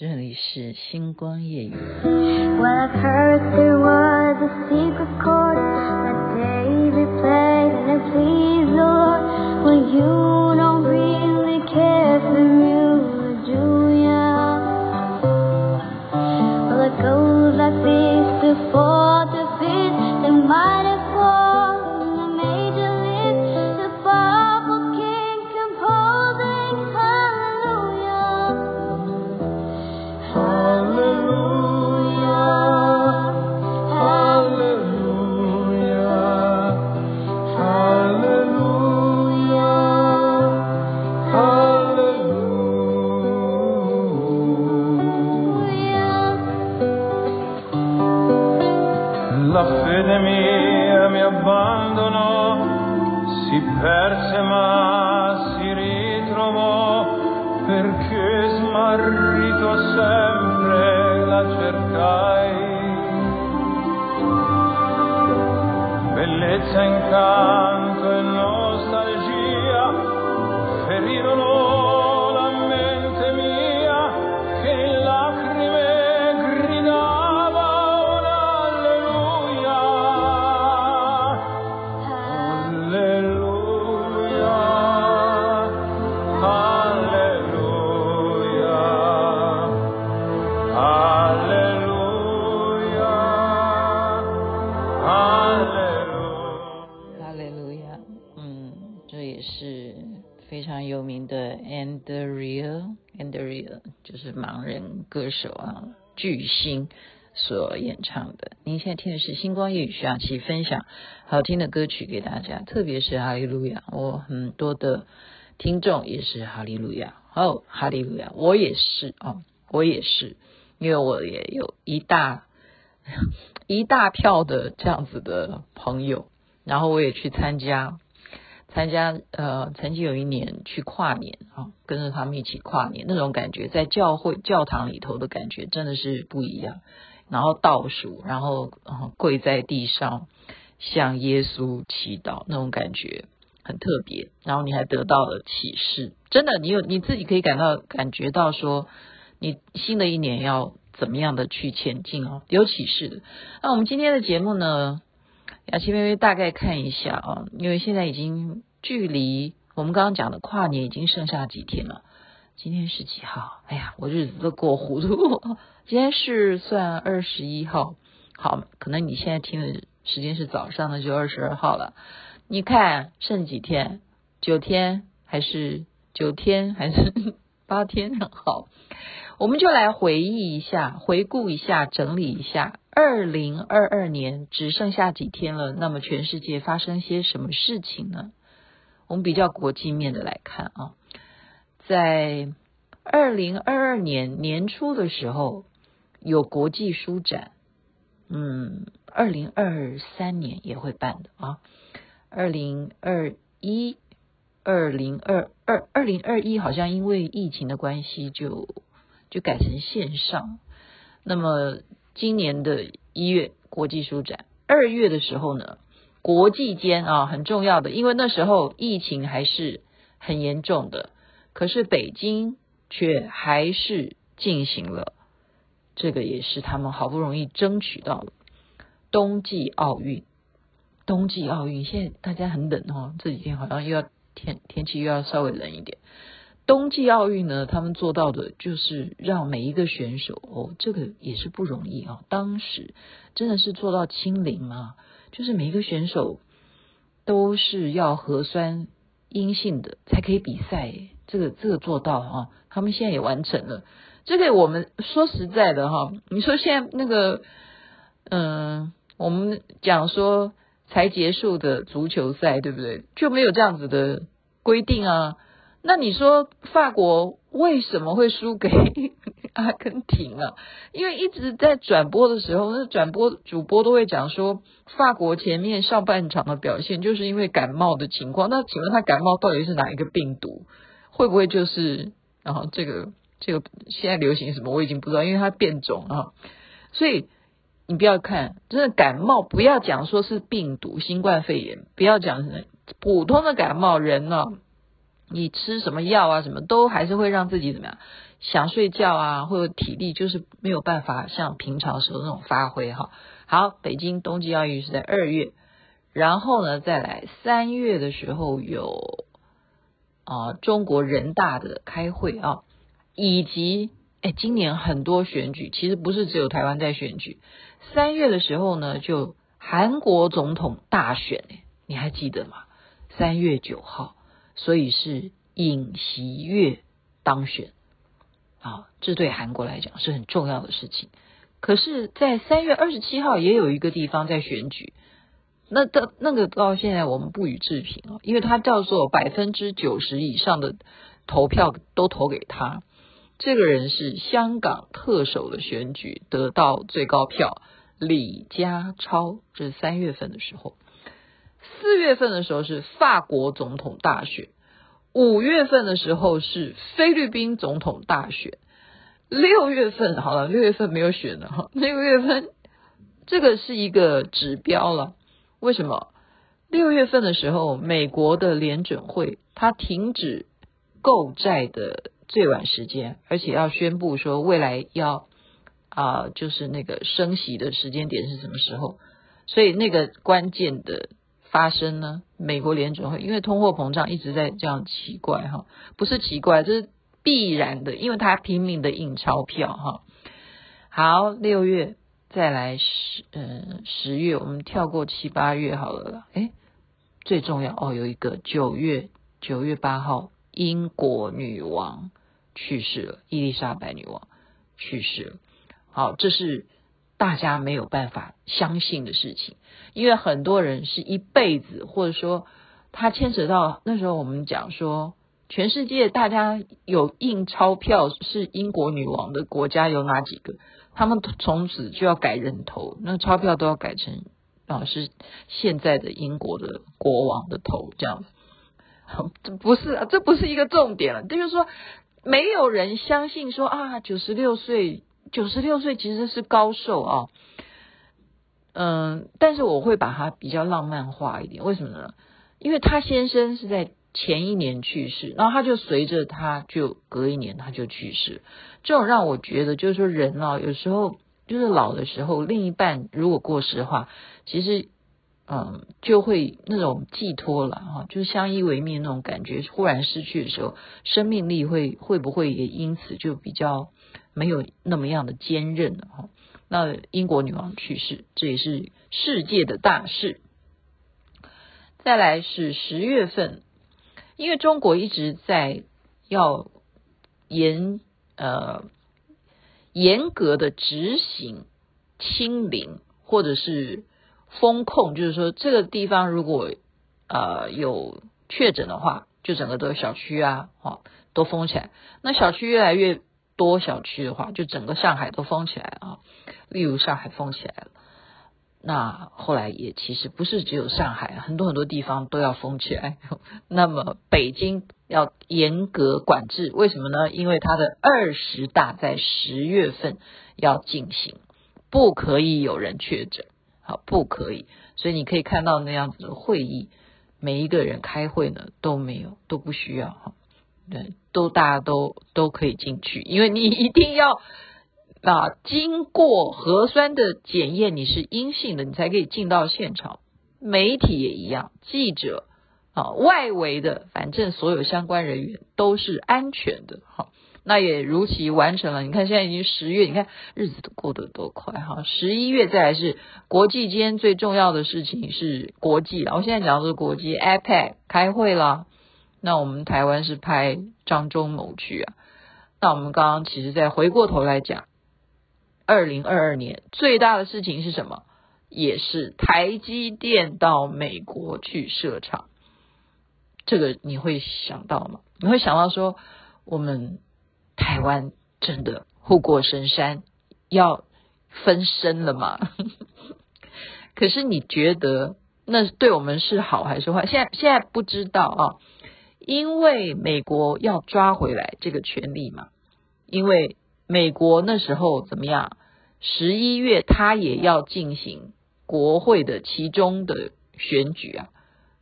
这里是星光夜语。巨星所演唱的。您现在听的是星光夜雨徐雅琪分享好听的歌曲给大家，特别是哈利路亚。我很多的听众也是哈利路亚，哦，哈利路亚，我也是哦，我也是，因为我也有一大 一大票的这样子的朋友，然后我也去参加。参加呃，曾经有一年去跨年啊，跟着他们一起跨年，那种感觉在教会教堂里头的感觉真的是不一样。然后倒数，然后跪在地上向耶稣祈祷，那种感觉很特别。然后你还得到了启示，真的，你有你自己可以感到感觉到说，你新的一年要怎么样的去前进哦，有启示的。那我们今天的节目呢？雅琪妹妹大概看一下啊，因为现在已经距离我们刚刚讲的跨年已经剩下几天了。今天是几号？哎呀，我日子都过糊涂。今天是算二十一号，好，可能你现在听的时间是早上的，就二十二号了。你看剩几天？九天还是九天还是八天？好，我们就来回忆一下，回顾一下，整理一下。二零二二年只剩下几天了，那么全世界发生些什么事情呢？我们比较国际面的来看啊，在二零二二年年初的时候有国际书展，嗯，二零二三年也会办的啊，二零二一、二零二二、二零二一好像因为疫情的关系就就改成线上，那么。今年的一月国际书展，二月的时候呢，国际间啊很重要的，因为那时候疫情还是很严重的，可是北京却还是进行了，这个也是他们好不容易争取到了冬季奥运。冬季奥运现在大家很冷哦，这几天好像又要天天气又要稍微冷一点。冬季奥运呢，他们做到的就是让每一个选手哦，这个也是不容易啊。当时真的是做到清零啊，就是每一个选手都是要核酸阴性的才可以比赛。这个这个做到啊，他们现在也完成了。这个我们说实在的哈，你说现在那个嗯，我们讲说才结束的足球赛，对不对？就没有这样子的规定啊。那你说法国为什么会输给 阿根廷啊？因为一直在转播的时候，那转播主播都会讲说，法国前面上半场的表现就是因为感冒的情况。那请问他感冒到底是哪一个病毒？会不会就是然后这个这个现在流行什么？我已经不知道，因为它变种啊。所以你不要看，真的感冒不要讲说是病毒新冠肺炎，不要讲普通的感冒人呢、啊。你吃什么药啊？什么都还是会让自己怎么样？想睡觉啊，或者体力就是没有办法像平常时候那种发挥哈。好，北京冬季奥运是在二月，然后呢再来三月的时候有啊、中国人大的开会啊，以及哎今年很多选举，其实不是只有台湾在选举。三月的时候呢，就韩国总统大选，你还记得吗？三月九号，所以是尹锡悦当选啊，这对韩国来讲是很重要的事情。可是，在三月二十七号也有一个地方在选举，那到那个到现在我们不予置评啊，因为他叫做百分之九十以上的投票都投给他，这个人是香港特首的选举得到最高票，李家超，这是三月份的时候。四月份的时候是法国总统大选，五月份的时候是菲律宾总统大选，六月份好了，六月份没有选了哈，六月份这个是一个指标了。为什么？六月份的时候，美国的联准会它停止购债的最晚时间，而且要宣布说未来要啊、就是那个升息的时间点是什么时候？所以那个关键的。发生呢？美国联准会因为通货膨胀一直在这样奇怪哈，不是奇怪，这是必然的，因为它拼命的印钞票哈。好，六月再来十嗯十月，我们跳过七八月好了啦。诶，最重要哦，有一个九月九月八号，英国女王去世了，伊丽莎白女王去世了。好，这是。大家没有办法相信的事情，因为很多人是一辈子，或者说他牵扯到那时候我们讲说，全世界大家有印钞票是英国女王的国家有哪几个？他们从此就要改人头，那钞票都要改成啊是现在的英国的国王的头这样子。这不是啊，这不是一个重点了，这 就是说没有人相信说啊九十六岁。九十六岁其实是高寿啊，嗯，但是我会把它比较浪漫化一点，为什么呢？因为他先生是在前一年去世，然后他就随着他就隔一年他就去世，这种让我觉得就是说人啊，有时候就是老的时候，另一半如果过世的话，其实嗯就会那种寄托了哈，就是相依为命那种感觉，忽然失去的时候，生命力会会不会也因此就比较。没有那么样的坚韧了哈。那英国女王去世，这也是世界的大事。再来是十月份，因为中国一直在要严呃严格的执行清零或者是封控，就是说这个地方如果呃有确诊的话，就整个的小区啊，哈都封起来。那小区越来越。多小区的话，就整个上海都封起来啊。例如上海封起来了，那后来也其实不是只有上海，很多很多地方都要封起来。那么北京要严格管制，为什么呢？因为它的二十大在十月份要进行，不可以有人确诊，好，不可以。所以你可以看到那样子的会议，每一个人开会呢都没有，都不需要。对，都大家都都可以进去，因为你一定要啊经过核酸的检验，你是阴性的，你才可以进到现场。媒体也一样，记者啊，外围的，反正所有相关人员都是安全的。好，那也如期完成了。你看现在已经十月，你看日子都过得多快哈！十一月再来是国际间最重要的事情是国际了。我现在讲的是国际 APEC 开会了。那我们台湾是拍张忠谋去啊。那我们刚刚其实再回过头来讲，二零二二年最大的事情是什么？也是台积电到美国去设厂。这个你会想到吗？你会想到说，我们台湾真的护国神山要分身了吗？可是你觉得那对我们是好还是坏？现在现在不知道啊。因为美国要抓回来这个权利嘛，因为美国那时候怎么样？十一月他也要进行国会的其中的选举啊，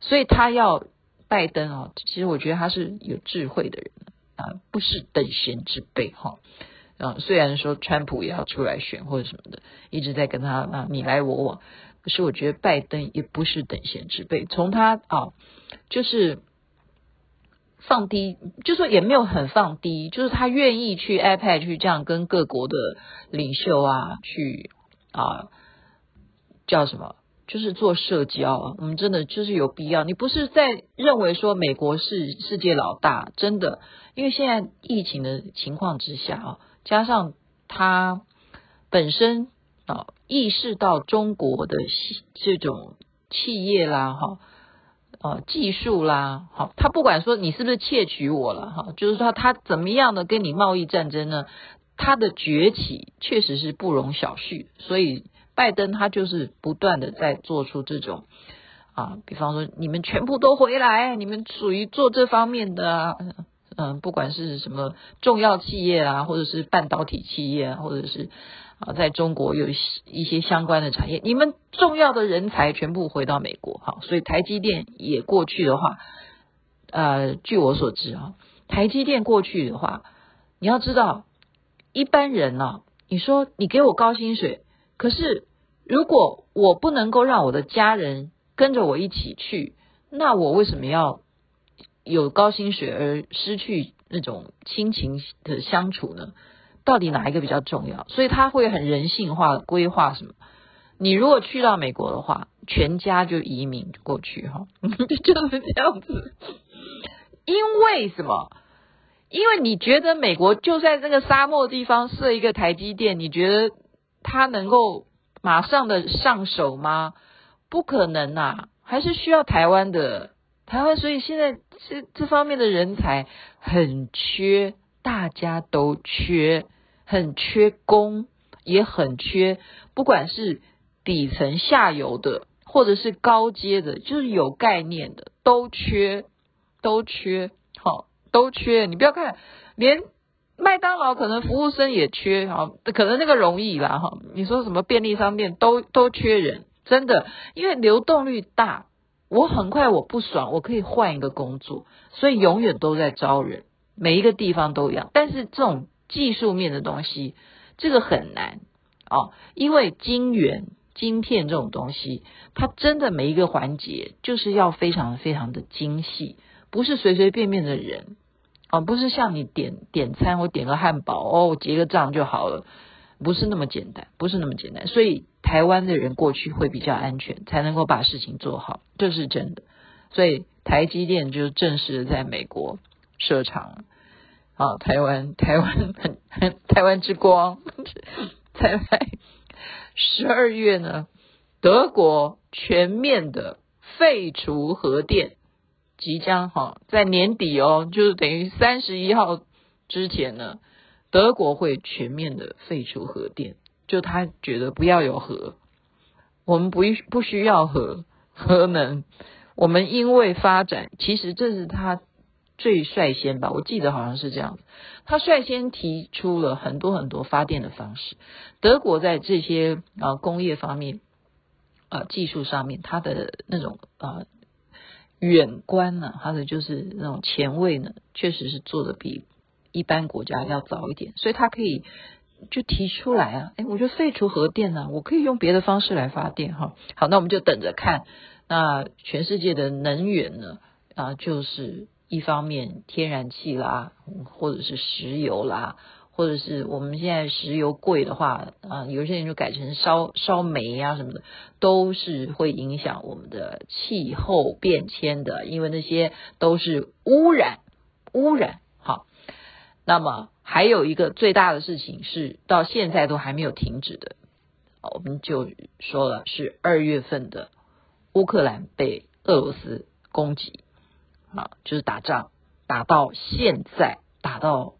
所以他要拜登啊。其实我觉得他是有智慧的人，啊，不是等闲之辈哈。啊，虽然说川普也要出来选或者什么的，一直在跟他啊你来我往，可是我觉得拜登也不是等闲之辈。从他啊，就是放低，就说也没有很放低，就是他愿意去 iPad 去这样跟各国的领袖啊去啊叫什么，就是做社交。我们真的就是有必要，你不是在认为说美国是世界老大，真的，因为现在疫情的情况之下啊。加上他本身啊意识到中国的这种企业啦哈呃技术啦好，他不管说你是不是窃取我了哈，就是说他怎么样的跟你贸易战争呢？他的崛起确实是不容小觑，所以拜登他就是不断的在做出这种啊，比方说你们全部都回来，你们属于做这方面的啊。嗯，不管是什么重要企业啊，或者是半导体企业，或者是啊，在中国有一些相关的产业，你们重要的人才全部回到美国，哈，所以台积电也过去的话，呃，据我所知啊，台积电过去的话，你要知道，一般人呢、啊，你说你给我高薪水，可是如果我不能够让我的家人跟着我一起去，那我为什么要？有高薪水而失去那种亲情的相处呢？到底哪一个比较重要？所以他会很人性化的规划什么？你如果去到美国的话，全家就移民过去哈，就是这样子。因为什么？因为你觉得美国就在这个沙漠地方设一个台积电，你觉得他能够马上的上手吗？不可能啊，还是需要台湾的。台湾，所以现在这这方面的人才很缺，大家都缺，很缺工，也很缺，不管是底层下游的，或者是高阶的，就是有概念的，都缺，都缺，好，都缺。你不要看，连麦当劳可能服务生也缺，哈，可能那个容易啦，哈。你说什么便利商店都都缺人，真的，因为流动率大。我很快我不爽，我可以换一个工作，所以永远都在招人，每一个地方都一样。但是这种技术面的东西，这个很难哦，因为晶圆、晶片这种东西，它真的每一个环节就是要非常非常的精细，不是随随便便的人哦，不是像你点点餐，我点个汉堡哦，结个账就好了。不是那么简单，不是那么简单，所以台湾的人过去会比较安全，才能够把事情做好，这是真的。所以台积电就正式在美国设厂，啊，台湾 台湾很 台湾之光，才 在十二月呢，德国全面的废除核电，即将哈在年底哦，就是等于三十一号之前呢。德国会全面的废除核电，就他觉得不要有核，我们不不需要核核能，我们因为发展，其实这是他最率先吧，我记得好像是这样子，他率先提出了很多很多发电的方式。德国在这些啊工业方面啊技术上面，他的那种啊远观呢，他的就是那种前卫呢，确实是做的比。一般国家要早一点，所以他可以就提出来啊，哎，我觉得废除核电呢，我可以用别的方式来发电哈。好，那我们就等着看。那全世界的能源呢，啊，就是一方面天然气啦，或者是石油啦，或者是我们现在石油贵的话，啊，有些人就改成烧烧煤啊什么的，都是会影响我们的气候变迁的，因为那些都是污染，污染。好那么还有一个最大的事情是到现在都还没有停止的，我们就说了是二月份的乌克兰被俄罗斯攻击啊，就是打仗打到现在打到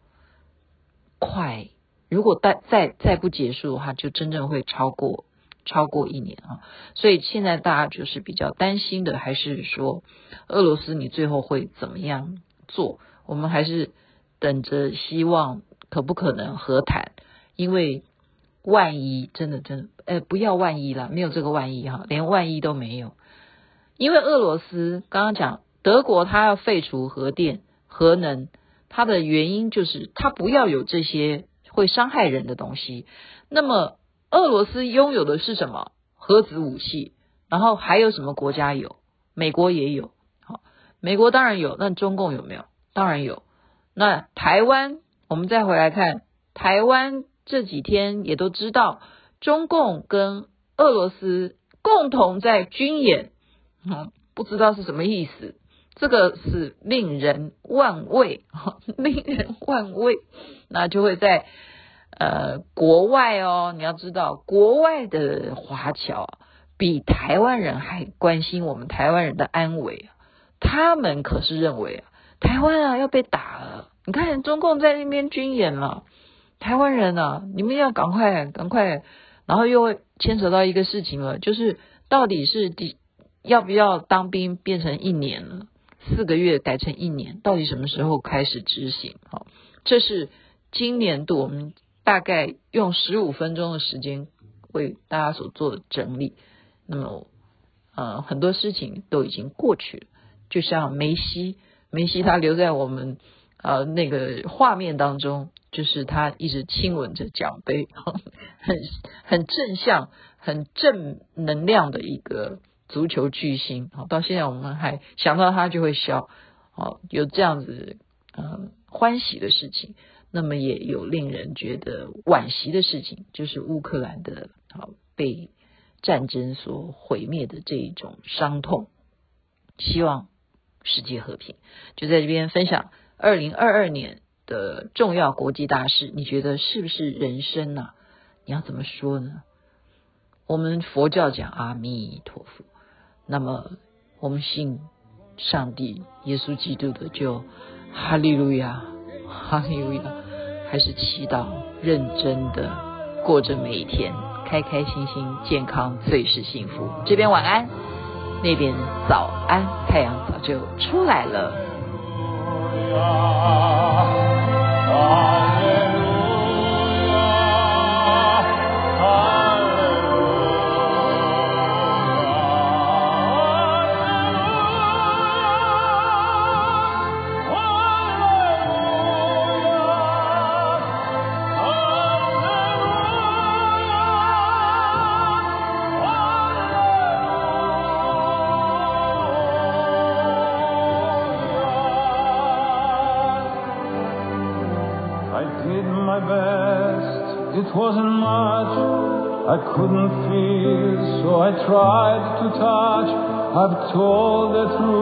快，如果再再再不结束的话，就真正会超过超过一年啊，所以现在大家就是比较担心的，还是说俄罗斯你最后会怎么样做？我们还是。等着，希望可不可能和谈？因为万一真的真的，呃，不要万一了，没有这个万一哈，连万一都没有。因为俄罗斯刚刚讲，德国它要废除核电、核能，它的原因就是它不要有这些会伤害人的东西。那么俄罗斯拥有的是什么？核子武器。然后还有什么国家有？美国也有。好，美国当然有。那中共有没有？当然有。那台湾，我们再回来看台湾这几天也都知道，中共跟俄罗斯共同在军演。嗯，不知道是什么意思。这个是令人玩味，令人万味。那就会在呃国外哦，你要知道，国外的华侨比台湾人还关心我们台湾人的安危。他们可是认为，台湾啊要被打了。你看中共在那边军演了，台湾人啊，你们要赶快赶快。然后又会牵扯到一个事情了，就是到底是第要不要当兵变成一年了？四个月改成一年，到底什么时候开始执行？好，这是今年度我们大概用十五分钟的时间为大家所做的整理。那么，呃，很多事情都已经过去了，就像梅西，梅西他留在我们呃那个画面当中，就是他一直亲吻着奖杯，很很正向、很正能量的一个。足球巨星，好，到现在我们还想到他就会笑，好，有这样子嗯欢喜的事情，那么也有令人觉得惋惜的事情，就是乌克兰的好被战争所毁灭的这一种伤痛。希望世界和平，就在这边分享二零二二年的重要国际大事，你觉得是不是人生呢、啊？你要怎么说呢？我们佛教讲阿弥陀佛。那么，我们信上帝、耶稣基督的，就哈利路亚，哈利路亚，还是祈祷，认真的过着每一天，开开心心、健康最是幸福。这边晚安，那边早安，太阳早就出来了。could not feel, so I tried to touch. I've told the truth.